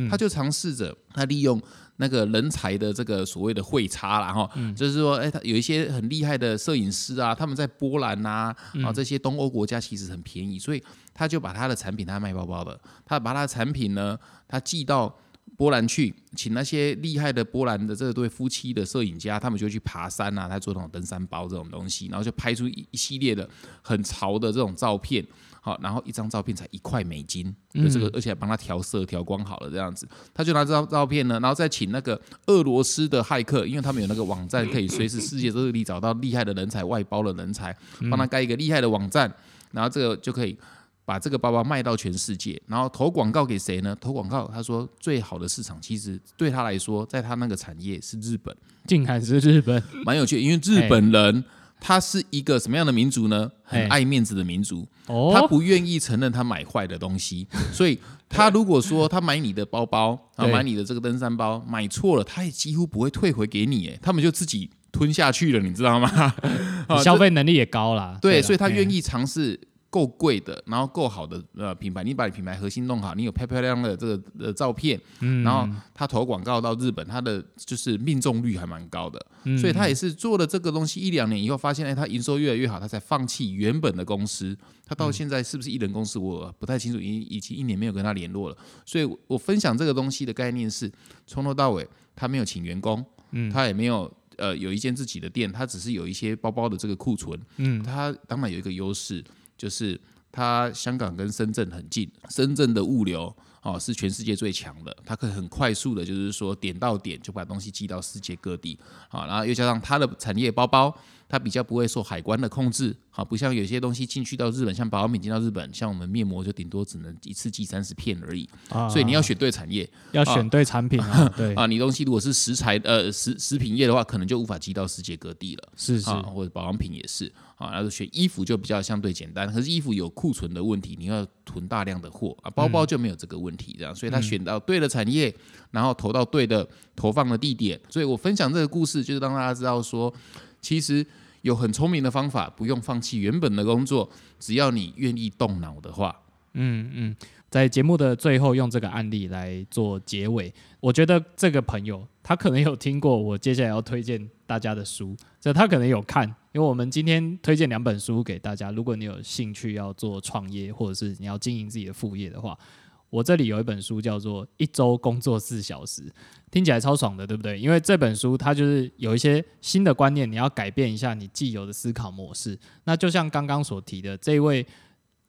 他就尝试着他利用那个人才的这个所谓的汇差啦，哈，就是说，哎，他有一些很厉害的摄影师啊，他们在波兰呐，啊这些东欧国家其实很便宜，所以他就把他的产品，他卖包包的，他把他的产品呢，他寄到。波兰去请那些厉害的波兰的这对夫妻的摄影家，他们就去爬山啊，他做那种登山包这种东西，然后就拍出一一系列的很潮的这种照片，好，然后一张照片才一块美金，就这个，而且帮他调色调光好了这样子，他就拿这张照片呢，然后再请那个俄罗斯的骇客，因为他们有那个网站可以随时世界各地找到厉害的人才、外包的人才，帮他盖一个厉害的网站，然后这个就可以。把这个包包卖到全世界，然后投广告给谁呢？投广告，他说最好的市场其实对他来说，在他那个产业是日本，竟然是日本，蛮有趣。因为日本人他是一个什么样的民族呢？很爱面子的民族，他不愿意承认他买坏的东西，所以他如果说他买你的包包啊，买你的这个登山包买错了，他也几乎不会退回给你，哎，他们就自己吞下去了，你知道吗？消费能力也高啦，对，所以他愿意尝试。够贵的，然后够好的呃品牌，你把你品牌核心弄好，你有漂漂亮亮的这个呃照片，嗯然后他投广告到日本，他的就是命中率还蛮高的，所以他也是做了这个东西一两年以后，发现哎他营收越来越好，他才放弃原本的公司。他到现在是不是一人公司，我不太清楚，已已经一年没有跟他联络了。所以我分享这个东西的概念是，从头到尾他没有请员工，嗯他也没有呃有一间自己的店，他只是有一些包包的这个库存，嗯，他当然有一个优势。就是它香港跟深圳很近，深圳的物流哦是全世界最强的，它可以很快速的，就是说点到点就把东西寄到世界各地啊，然后又加上它的产业包包。它比较不会受海关的控制，好，不像有些东西进去到日本，像保养品进到日本，像我们面膜就顶多只能一次寄三十片而已，啊。所以你要选对产业，要选对产品啊，对。啊，你东西如果是食材呃食食品业的话，可能就无法寄到世界各地了，是是，或者保养品也是啊，然后选衣服就比较相对简单，可是衣服有库存的问题，你要囤大量的货啊，包包就没有这个问题，这样，所以他选到对的产业，然后投到对的投放的地点，所以我分享这个故事就是让大家知道说，其实。有很聪明的方法，不用放弃原本的工作，只要你愿意动脑的话。嗯嗯，在节目的最后用这个案例来做结尾，我觉得这个朋友他可能有听过我接下来要推荐大家的书，这他可能有看，因为我们今天推荐两本书给大家，如果你有兴趣要做创业，或者是你要经营自己的副业的话。我这里有一本书叫做《一周工作四小时》，听起来超爽的，对不对？因为这本书它就是有一些新的观念，你要改变一下你既有的思考模式。那就像刚刚所提的，这位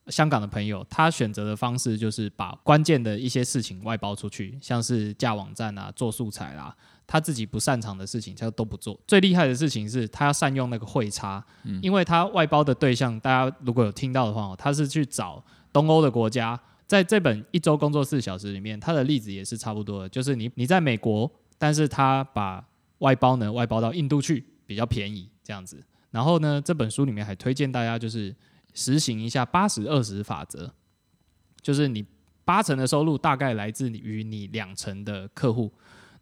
香港的朋友，他选择的方式就是把关键的一些事情外包出去，像是架网站啊、做素材啦，他自己不擅长的事情他都不做。最厉害的事情是他要善用那个汇差，因为他外包的对象，大家如果有听到的话，他是去找东欧的国家。在这本一周工作四小时里面，它的例子也是差不多的，就是你你在美国，但是他把外包呢外包到印度去，比较便宜这样子。然后呢，这本书里面还推荐大家就是实行一下八十二十法则，就是你八成的收入大概来自于你两成的客户。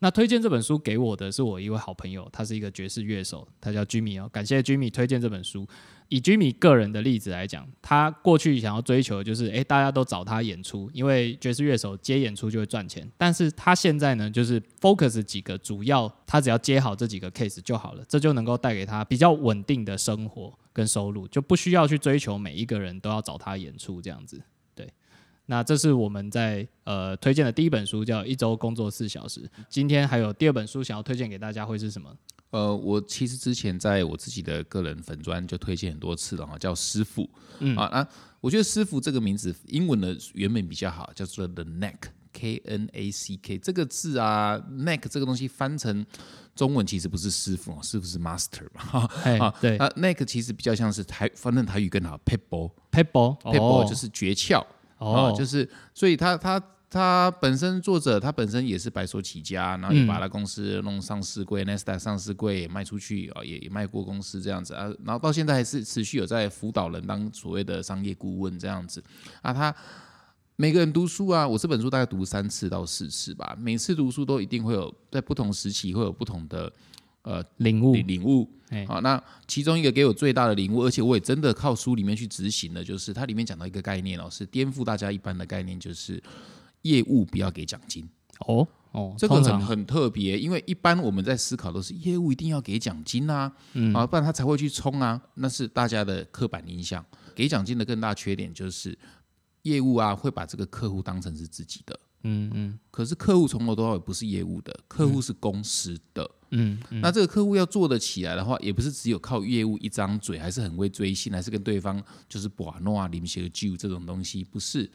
那推荐这本书给我的是我一位好朋友，他是一个爵士乐手，他叫 Jimmy 哦，感谢 Jimmy 推荐这本书。以 Jimmy 个人的例子来讲，他过去想要追求就是，诶，大家都找他演出，因为爵士乐手接演出就会赚钱。但是他现在呢，就是 focus 几个主要，他只要接好这几个 case 就好了，这就能够带给他比较稳定的生活跟收入，就不需要去追求每一个人都要找他演出这样子。那这是我们在呃推荐的第一本书，叫《一周工作四小时》。今天还有第二本书想要推荐给大家，会是什么？呃，我其实之前在我自己的个人粉专就推荐很多次了哈，叫师傅。嗯啊那，我觉得师傅这个名字英文的原本比较好，叫做 The Neck，K N A C K 这个字啊，Neck 这个东西翻成中文其实不是师傅，师傅是 Master 嘛。哈，对啊，Neck 其实比较像是台，反正台语更好 p e b b l e p e b b l e p e b b l e 就是诀窍。哦，就是，所以他他他本身作者，他本身也是白手起家，然后也把他公司弄上市柜 n e s t a 上市柜也卖出去啊，也也卖过公司这样子啊，然后到现在还是持续有在辅导人当所谓的商业顾问这样子啊。他每个人读书啊，我这本书大概读三次到四次吧，每次读书都一定会有在不同时期会有不同的。呃，领悟领悟，好，那其中一个给我最大的领悟，而且我也真的靠书里面去执行的，就是它里面讲到一个概念哦，是颠覆大家一般的概念，就是业务不要给奖金。哦哦，这个很很特别，因为一般我们在思考都是业务一定要给奖金啊，啊，不然他才会去冲啊，那是大家的刻板印象。给奖金的更大缺点就是业务啊会把这个客户当成是自己的。嗯嗯，可是客户从头到尾不是业务的，客户是公司的。嗯，嗯那这个客户要做得起来的话，也不是只有靠业务一张嘴，还是很会追星，还是跟对方就是把诺啊、临协救这种东西，不是，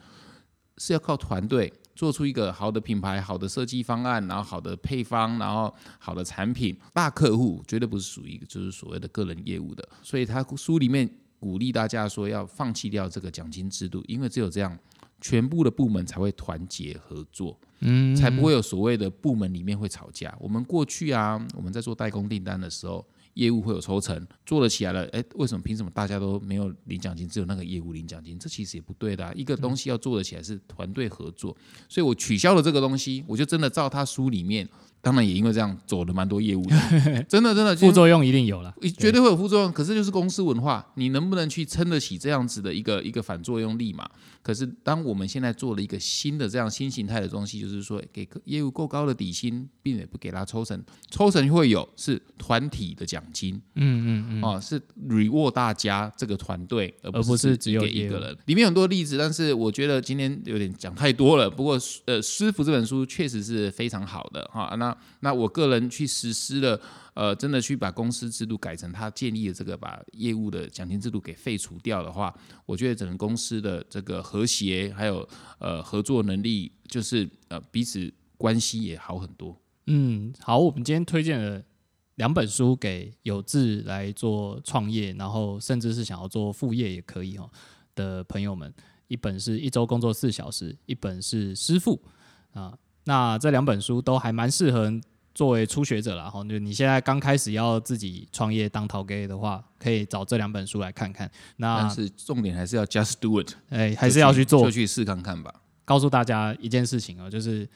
是要靠团队做出一个好的品牌、好的设计方案，然后好的配方，然后好的产品。大客户绝对不是属于就是所谓的个人业务的，所以他书里面鼓励大家说要放弃掉这个奖金制度，因为只有这样。全部的部门才会团结合作，嗯，才不会有所谓的部门里面会吵架。我们过去啊，我们在做代工订单的时候，业务会有抽成，做了起来了，哎，为什么凭什么大家都没有领奖金，只有那个业务领奖金？这其实也不对的。一个东西要做得起来是团队合作，所以我取消了这个东西，我就真的照他书里面。当然也因为这样走了蛮多业务的，真的真的副作用一定有了，绝对会有副作用。可是就是公司文化，你能不能去撑得起这样子的一个一个反作用力嘛？可是当我们现在做了一个新的这样新形态的东西，就是说给业务够高的底薪，并且不给他抽成，抽成会有是团体的奖金，嗯嗯嗯，哦是 reward 大家这个团队，而不是只有一个人。里面很多例子，但是我觉得今天有点讲太多了。不过呃，师傅这本书确实是非常好的哈，那。那我个人去实施了，呃，真的去把公司制度改成他建立的这个把业务的奖金制度给废除掉的话，我觉得整个公司的这个和谐还有呃合作能力，就是呃彼此关系也好很多。嗯，好，我们今天推荐了两本书给有志来做创业，然后甚至是想要做副业也可以哦的朋友们。一本是一周工作四小时，一本是师傅啊。那这两本书都还蛮适合作为初学者啦。哈。就你现在刚开始要自己创业当陶给的话，可以找这两本书来看看。那但是重点还是要 just do it，哎，还是要去做，就去试看看吧。告诉大家一件事情啊，就是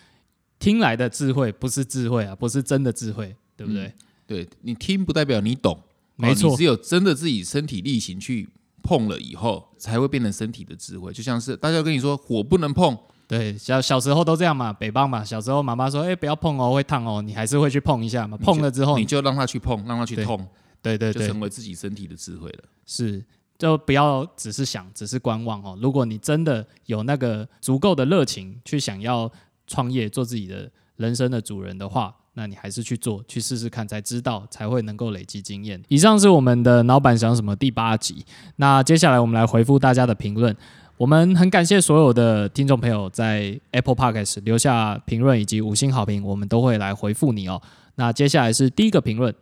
听来的智慧不是智慧啊，不是真的智慧，对不对？对你听不代表你懂，没错，只有真的自己身体力行去。碰了以后才会变成身体的智慧，就像是大家跟你说火不能碰，对，小小时候都这样嘛，北方嘛，小时候妈妈说，哎，不要碰哦，会烫哦，你还是会去碰一下嘛，碰了之后你就让他去碰，让他去痛，对对对，就成为自己身体的智慧了。是，就不要只是想，只是观望哦。如果你真的有那个足够的热情去想要创业，做自己的人生的主人的话。那你还是去做，去试试看，才知道才会能够累积经验。以上是我们的老板想什么第八集。那接下来我们来回复大家的评论。我们很感谢所有的听众朋友在 Apple Podcast 留下评论以及五星好评，我们都会来回复你哦。那接下来是第一个评论，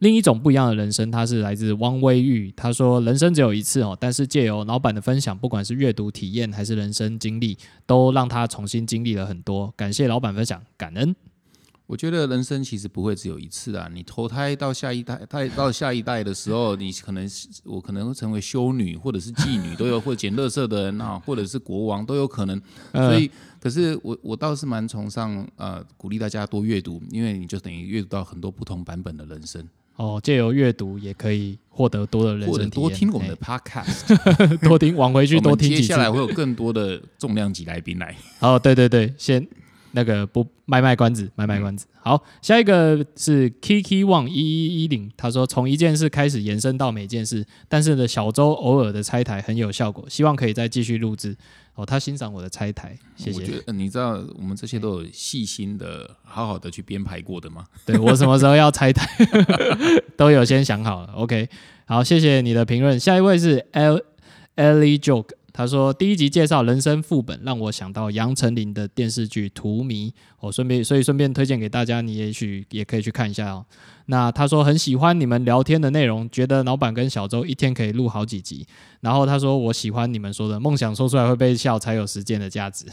另一种不一样的人生，他是来自汪威玉。他说：“人生只有一次哦，但是借由老板的分享，不管是阅读体验还是人生经历，都让他重新经历了很多。感谢老板分享，感恩。”我觉得人生其实不会只有一次啊！你投胎到下一代，代到下一代的时候，你可能我可能会成为修女，或者是妓女，都有或者捡垃圾的人啊，或者是国王都有可能。所以，可是我我倒是蛮崇尚呃，鼓励大家多阅读，因为你就等于阅读到很多不同版本的人生。哦，借由阅读也可以获得多的人生多听我们的 podcast，多听往回去多听。接下来会有更多的重量级来宾来。哦，对对对，先。那个不卖卖关子，卖卖关子。好，下一个是 Kiki Wang 一一一零，他说从一件事开始延伸到每件事，但是呢，小周偶尔的拆台很有效果，希望可以再继续录制。哦，他欣赏我的拆台，谢谢。我觉得你知道我们这些都有细心的、好好的去编排过的吗？对我什么时候要拆台，都有先想好了。OK，好，谢谢你的评论。下一位是 L Ellie Joke。他说：“第一集介绍人生副本，让我想到杨丞琳的电视剧《荼蘼》，我顺便所以顺便推荐给大家，你也许也可以去看一下哦。那他说很喜欢你们聊天的内容，觉得老板跟小周一天可以录好几集。然后他说我喜欢你们说的梦想说出来会被笑，才有实践的价值。”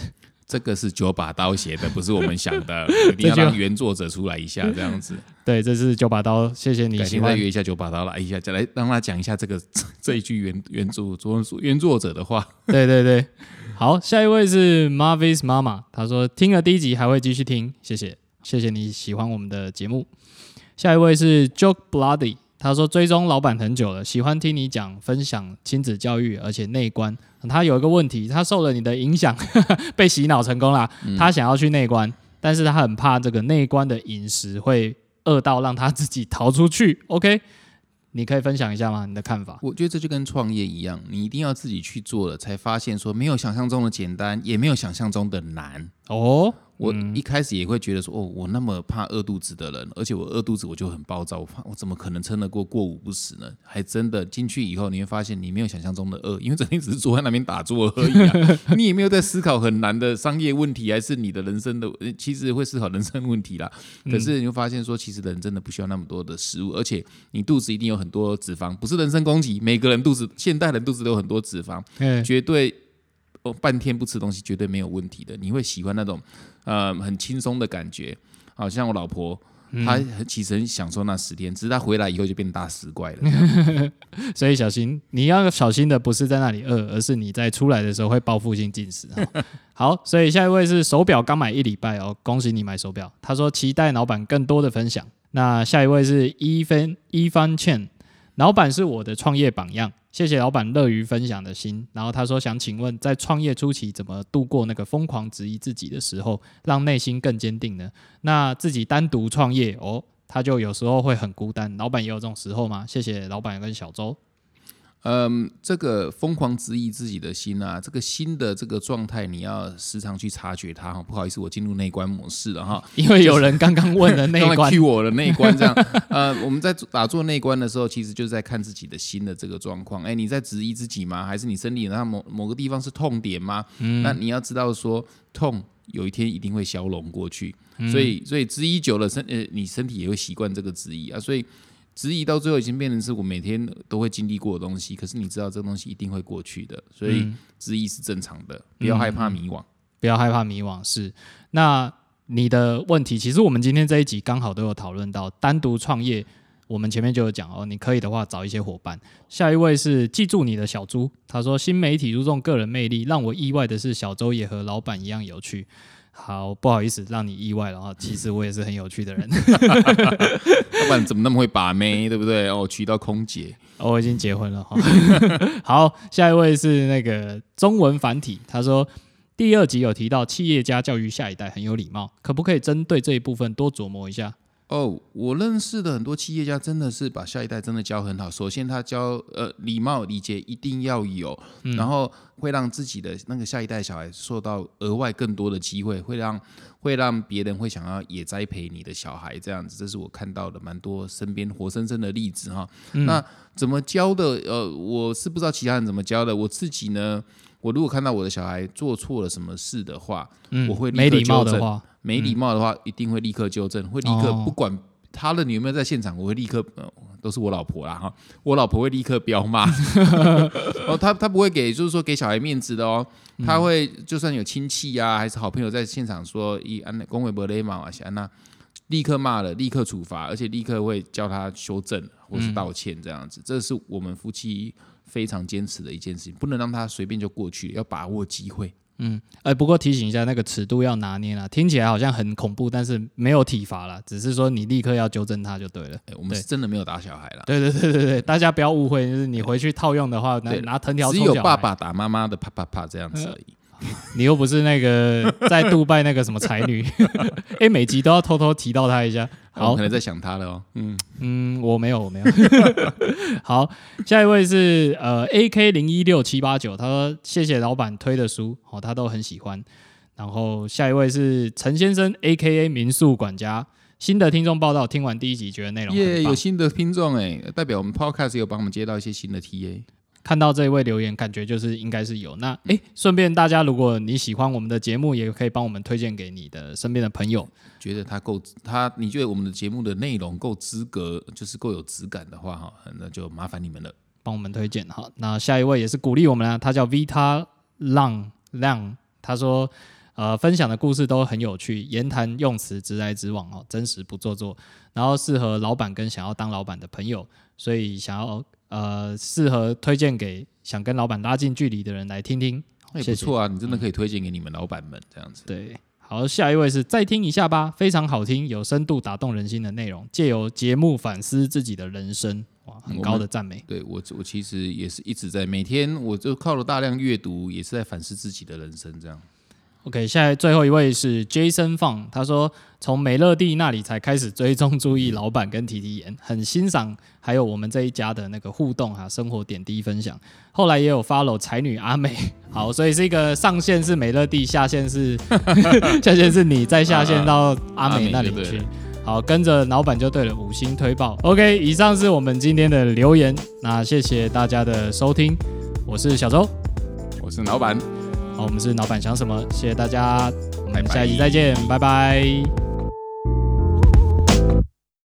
这个是九把刀写的，不是我们想的。一定要让原作者出来一下，这样子。对，这是九把刀，谢谢你。现在约一下九把刀来一下，再来让他讲一下这个这一句原原著作原作者的话。对对对，好，下一位是 Marvis 妈妈，她说听了第一集还会继续听，谢谢，谢谢你喜欢我们的节目。下一位是 Joke Bloody。他说追踪老板很久了，喜欢听你讲分享亲子教育，而且内观。他有一个问题，他受了你的影响，被洗脑成功了。他想要去内观，但是他很怕这个内观的饮食会饿到让他自己逃出去。OK，你可以分享一下吗？你的看法？我觉得这就跟创业一样，你一定要自己去做了，才发现说没有想象中的简单，也没有想象中的难哦。我一开始也会觉得说，哦，我那么怕饿肚子的人，而且我饿肚子我就很暴躁，我怕我怎么可能撑得过过午不食呢？还真的进去以后，你会发现你没有想象中的饿，因为整天只是坐在那边打坐而已啊，你也没有在思考很难的商业问题，还是你的人生的，其实会思考人生问题啦。可是你会发现说，其实人真的不需要那么多的食物，而且你肚子一定有很多脂肪，不是人身攻击，每个人肚子，现代人肚子都有很多脂肪，绝对。哦，半天不吃东西绝对没有问题的。你会喜欢那种，呃，很轻松的感觉。好像我老婆，她其实很享受那十天，只是她回来以后就变大食怪了。所以小心，你要小心的不是在那里饿，而是你在出来的时候会报复性进食。好，所以下一位是手表刚买一礼拜哦，恭喜你买手表。他说期待老板更多的分享。那下一位是一分一番券，老板是我的创业榜样。谢谢老板乐于分享的心。然后他说想请问，在创业初期怎么度过那个疯狂质疑自己的时候，让内心更坚定呢？那自己单独创业哦，他就有时候会很孤单。老板也有这种时候吗？谢谢老板跟小周。嗯，这个疯狂质疑自己的心啊，这个心的这个状态，你要时常去察觉它哈。不好意思，我进入内观模式了哈，因为有人刚刚问了内刚才观 cue 我的内观这样。呃，我们在打坐内观的时候，其实就是在看自己的心的这个状况。哎，你在质疑自己吗？还是你身体那某某个地方是痛点吗？那你要知道说，痛有一天一定会消融过去。所以，所以质疑久了，身呃，你身体也会习惯这个质疑啊。所以。质疑到最后已经变成是我每天都会经历过的东西，可是你知道这个东西一定会过去的，所以质疑是正常的，不要害怕迷惘，不要害怕迷惘。是，那你的问题，其实我们今天这一集刚好都有讨论到，单独创业，我们前面就有讲哦，你可以的话找一些伙伴。下一位是记住你的小猪，他说新媒体注重个人魅力，让我意外的是小周也和老板一样有趣。好，不好意思让你意外了哈。其实我也是很有趣的人。要不然怎么那么会把妹，对不对？哦，娶到空姐，我已经结婚了哈。好，下一位是那个中文繁体，他说第二集有提到企业家教育下一代很有礼貌，可不可以针对这一部分多琢磨一下？哦，我认识的很多企业家真的是把下一代真的教很好。首先，他教呃礼貌礼节一定要有，然后会让自己的那个下一代小孩受到额外更多的机会，会让会让别人会想要也栽培你的小孩这样子。这是我看到的蛮多身边活生生的例子哈。那怎么教的？呃，我是不知道其他人怎么教的。我自己呢，我如果看到我的小孩做错了什么事的话，我会没礼貌的话。没礼貌的话，一定会立刻纠正，会立刻不管他的女有没有在现场，我会立刻，都是我老婆啦哈，我老婆会立刻飙骂，哦，他他不会给，就是说给小孩面子的哦，他会就算有亲戚呀，还是好朋友在现场说一安公维伯雷马啊，安娜立刻骂了，立刻处罚，而且立刻会叫他修正或是道歉这样子，这是我们夫妻非常坚持的一件事情，不能让他随便就过去，要把握机会。嗯，哎，不过提醒一下，那个尺度要拿捏啦。听起来好像很恐怖，但是没有体罚啦，只是说你立刻要纠正他就对了。我们是真的没有打小孩啦。对对对对对，大家不要误会，就是你回去套用的话，拿拿藤条。只有爸爸打妈妈的，啪啪啪这样子而已。你又不是那个 在杜拜那个什么才女，哎，每集都要偷偷提到她一下。好，可能在想她了哦。嗯嗯，我没有，我没有。好，下一位是呃 A K 零一六七八九，他说谢谢老板推的书，哦，他都很喜欢。然后下一位是陈先生 A K A 民宿管家，新的听众报道，听完第一集觉得内容耶，有新的听众哎，代表我们 Podcast 有帮我们接到一些新的 T A。看到这一位留言，感觉就是应该是有。那哎，顺便大家，如果你喜欢我们的节目，也可以帮我们推荐给你的身边的朋友。觉得他够他，你觉得我们的节目的内容够资格，就是够有质感的话，哈，那就麻烦你们了，帮我们推荐哈。那下一位也是鼓励我们啊，他叫 Vita 浪浪，他说，呃，分享的故事都很有趣，言谈用词直来直往哦，真实不做作，然后适合老板跟想要当老板的朋友，所以想要。呃，适合推荐给想跟老板拉近距离的人来听听，也不错啊。你真的可以推荐给你们老板们这样子。对，好，下一位是再听一下吧，非常好听，有深度，打动人心的内容，借由节目反思自己的人生，哇，很高的赞美。对我，我其实也是一直在每天，我就靠了大量阅读，也是在反思自己的人生这样。OK，现在最后一位是 Jason Fang，他说从美乐蒂那里才开始追踪注意老板跟提提言，很欣赏，还有我们这一家的那个互动哈，生活点滴分享。后来也有 follow 才女阿美，好，所以是一个上线是美乐蒂，下线是 下线是你，再下线到阿美那里去。好，跟着老板就对了，五星推爆。OK，以上是我们今天的留言，那谢谢大家的收听，我是小周，我是老板。我们是老板想什么？谢谢大家，我们下一集再见，拜拜。